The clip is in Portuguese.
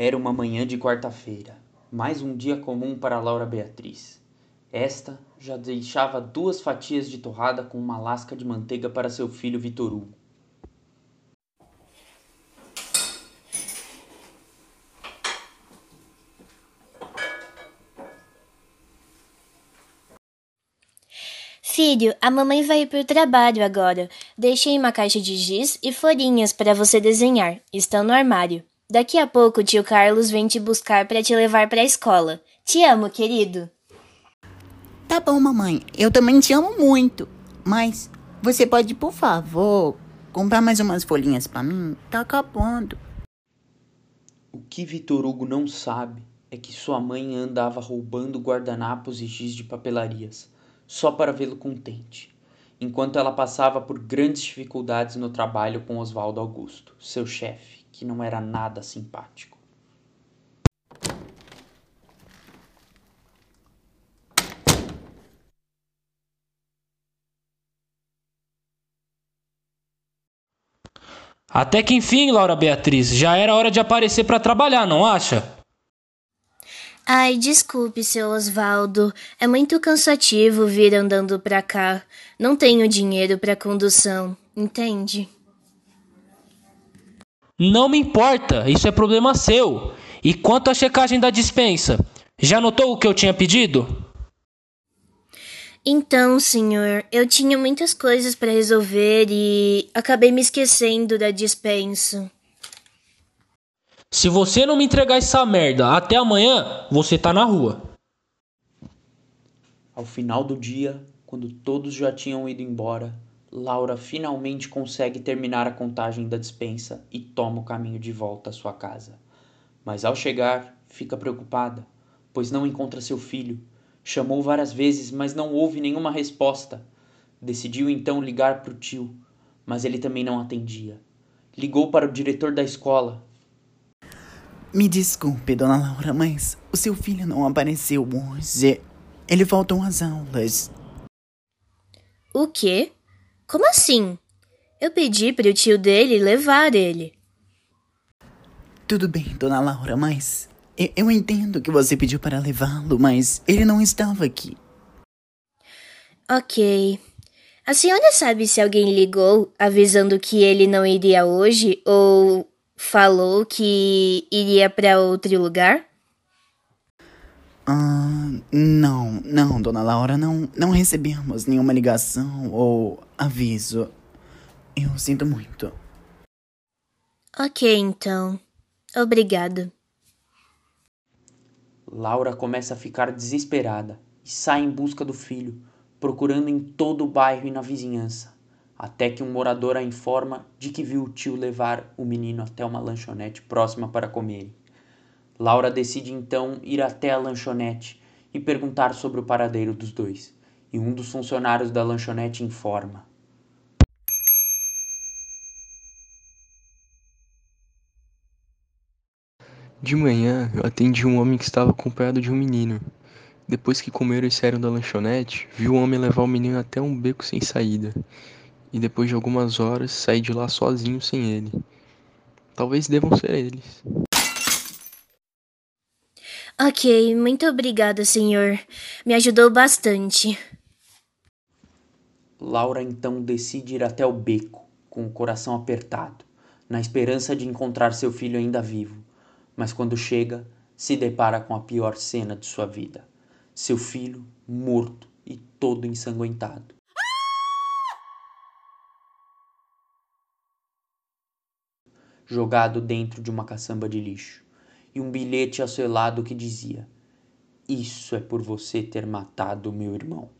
Era uma manhã de quarta-feira, mais um dia comum para Laura Beatriz. Esta já deixava duas fatias de torrada com uma lasca de manteiga para seu filho Vitor Hugo. Filho, a mamãe vai ir pro trabalho agora. Deixei uma caixa de giz e folhinhas para você desenhar. Estão no armário. Daqui a pouco o tio Carlos vem te buscar para te levar para a escola. Te amo, querido. Tá bom, mamãe. Eu também te amo muito. Mas você pode, por favor, comprar mais umas folhinhas para mim? Tá acabando. O que Vitor Hugo não sabe é que sua mãe andava roubando guardanapos e giz de papelarias só para vê-lo contente, enquanto ela passava por grandes dificuldades no trabalho com Oswaldo Augusto, seu chefe, que não era nada simpático. Até que enfim, Laura Beatriz, já era hora de aparecer para trabalhar, não acha? Ai, desculpe, seu Osvaldo. É muito cansativo vir andando pra cá. Não tenho dinheiro pra condução, entende? Não me importa, isso é problema seu. E quanto à checagem da dispensa? Já notou o que eu tinha pedido? Então, senhor, eu tinha muitas coisas para resolver e acabei me esquecendo da dispensa. Se você não me entregar essa merda até amanhã, você tá na rua. Ao final do dia, quando todos já tinham ido embora, Laura finalmente consegue terminar a contagem da dispensa e toma o caminho de volta à sua casa. Mas ao chegar, fica preocupada, pois não encontra seu filho. Chamou várias vezes, mas não houve nenhuma resposta. Decidiu então ligar para o tio, mas ele também não atendia. Ligou para o diretor da escola, me desculpe, dona Laura, mas o seu filho não apareceu hoje. Ele faltou às aulas. O quê? Como assim? Eu pedi para o tio dele levar ele. Tudo bem, dona Laura, mas eu, eu entendo que você pediu para levá-lo, mas ele não estava aqui. Ok. A senhora sabe se alguém ligou avisando que ele não iria hoje ou falou que iria para outro lugar? Ah, não, não, dona Laura, não, não recebemos nenhuma ligação ou aviso. Eu sinto muito. Ok, então. Obrigado. Laura começa a ficar desesperada e sai em busca do filho, procurando em todo o bairro e na vizinhança até que um morador a informa de que viu o tio levar o menino até uma lanchonete próxima para comerem. Laura decide então ir até a lanchonete e perguntar sobre o paradeiro dos dois, e um dos funcionários da lanchonete informa. De manhã, eu atendi um homem que estava acompanhado de um menino. Depois que comeram e saíram da lanchonete, vi o homem levar o menino até um beco sem saída e depois de algumas horas saí de lá sozinho sem ele. Talvez devam ser eles. Ok, muito obrigada, senhor. Me ajudou bastante. Laura então decide ir até o beco, com o coração apertado, na esperança de encontrar seu filho ainda vivo. Mas quando chega, se depara com a pior cena de sua vida: seu filho morto e todo ensanguentado. jogado dentro de uma caçamba de lixo, e um bilhete ao seu lado que dizia: Isso é por você ter matado meu irmão.